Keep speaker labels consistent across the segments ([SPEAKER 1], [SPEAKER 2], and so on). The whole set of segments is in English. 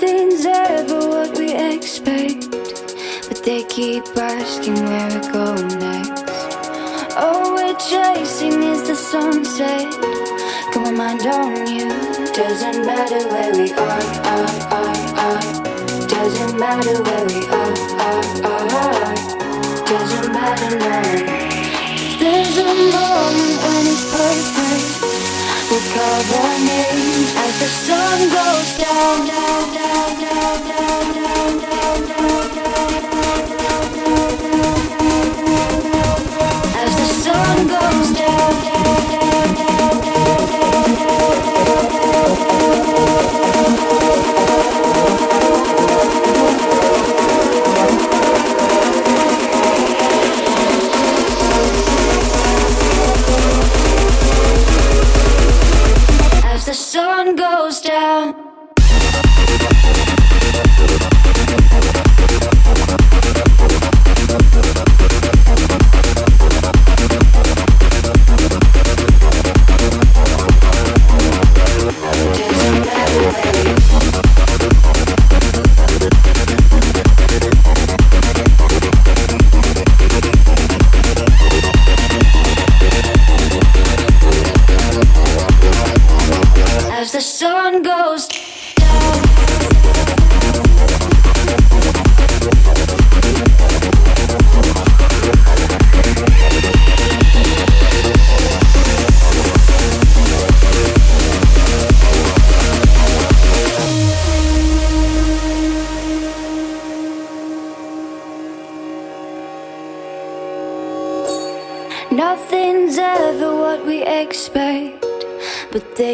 [SPEAKER 1] nothing's ever what we expect. But they keep asking where we're going next. All we're chasing is the sunset. Got my mind on you. Doesn't matter where we are, are, are, are. Doesn't matter where we are, are, are, are. Doesn't matter now. There's a moment when it's perfect will call her name as the sun goes down, down, down,
[SPEAKER 2] down, down, down.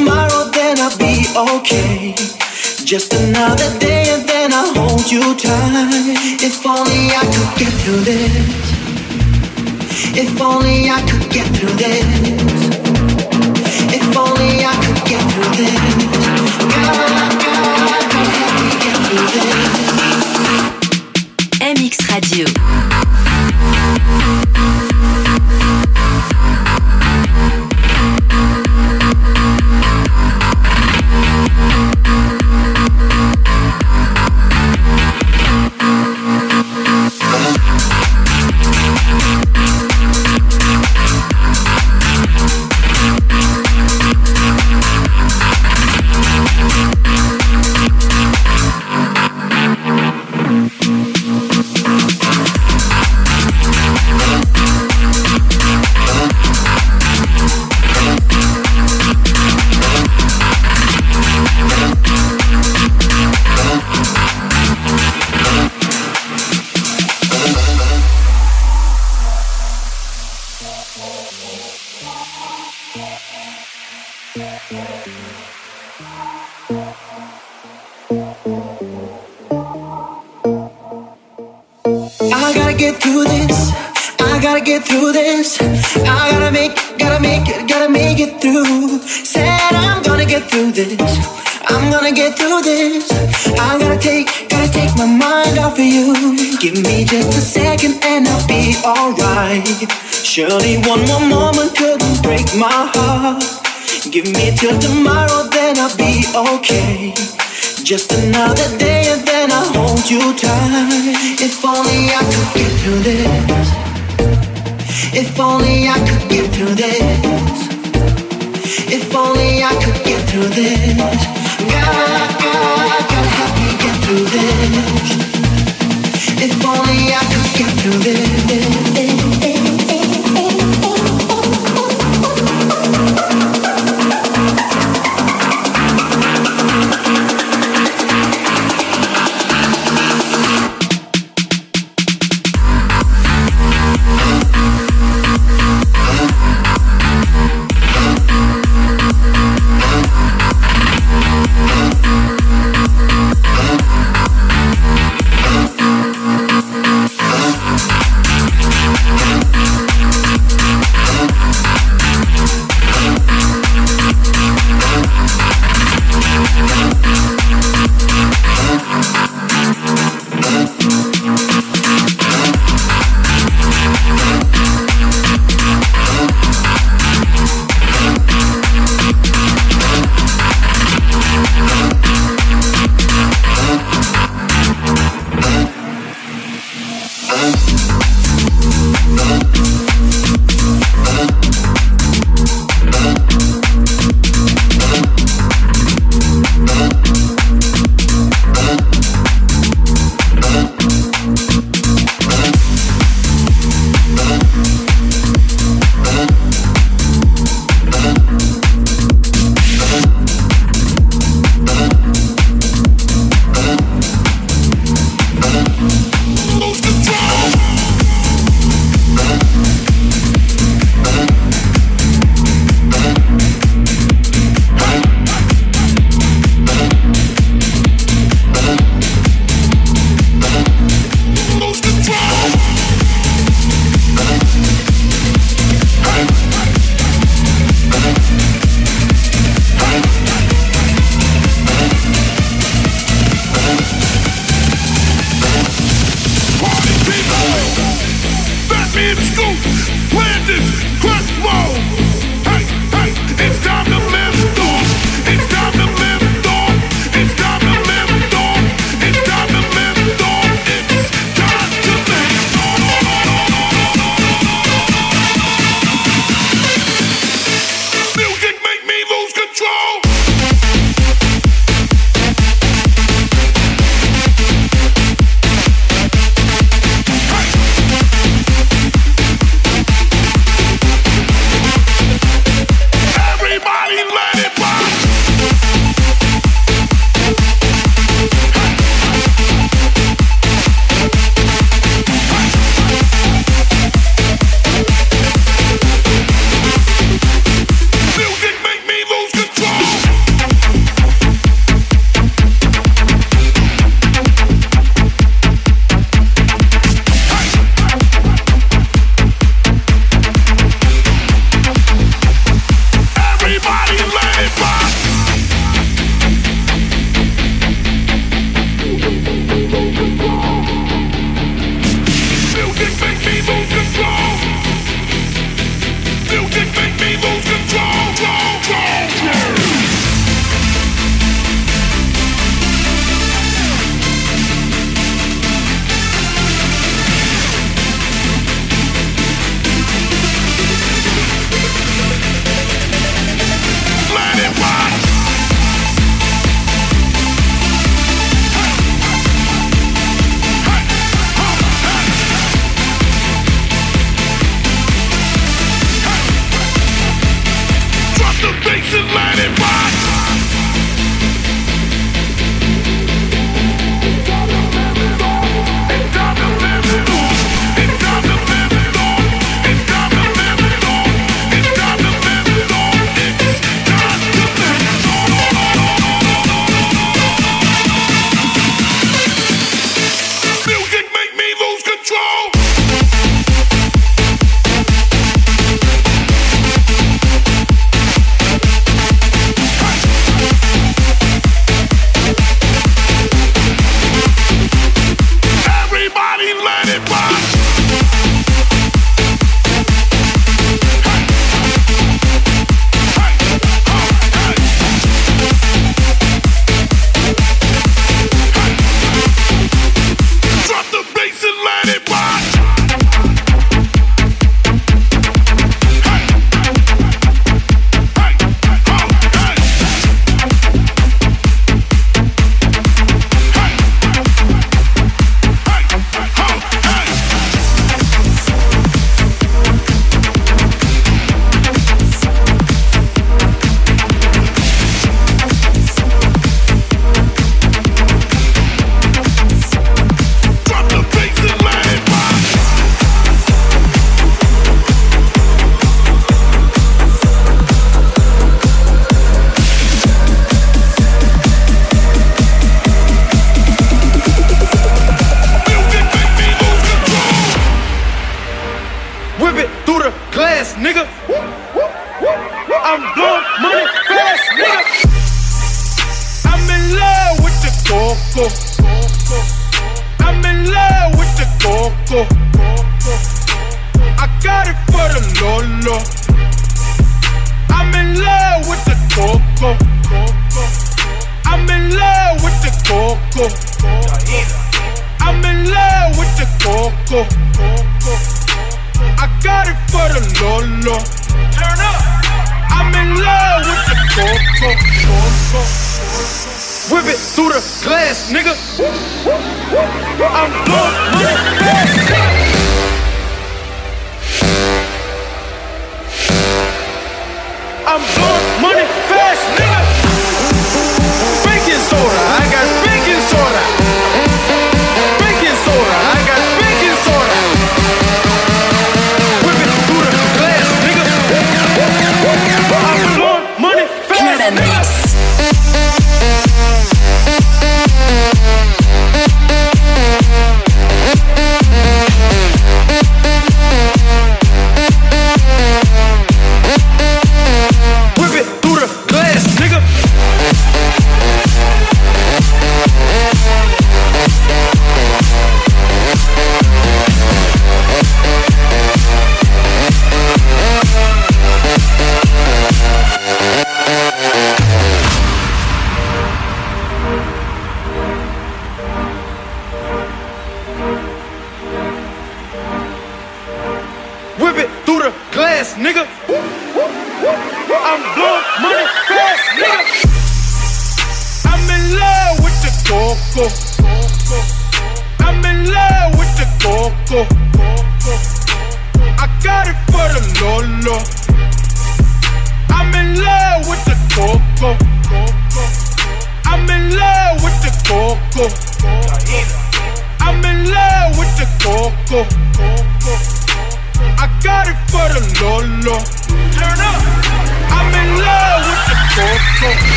[SPEAKER 2] Tomorrow, then I'll be okay. Just another day and then I'll hold you tight. If only I could get through this. If only I could get through this. If only I could get through this. Another day and then I'll hold you tight. If only I could get through this. If only I could get through this. If only I could get through this. God, God, God, help me get through this. If only I could get through this.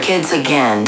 [SPEAKER 3] Kids again.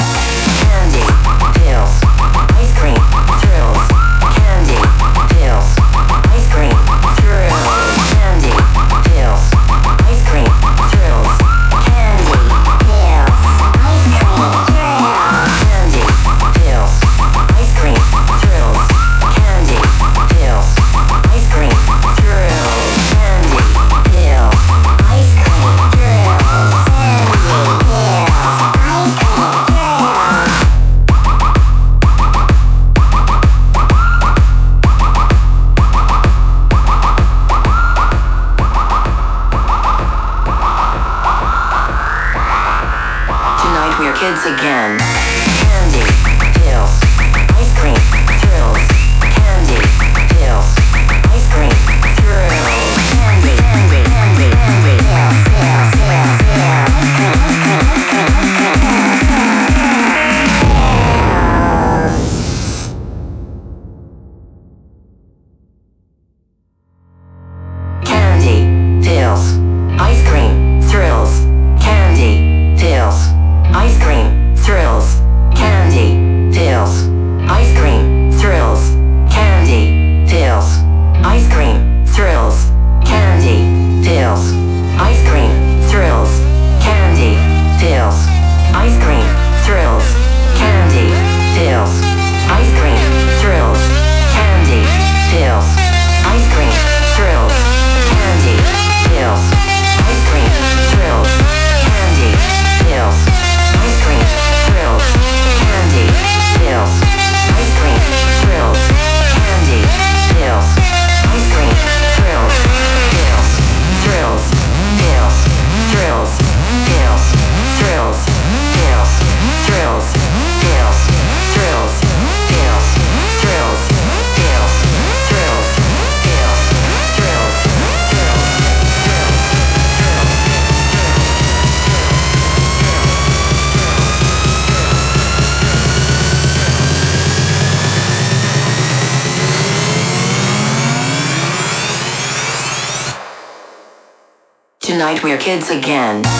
[SPEAKER 3] Kids again.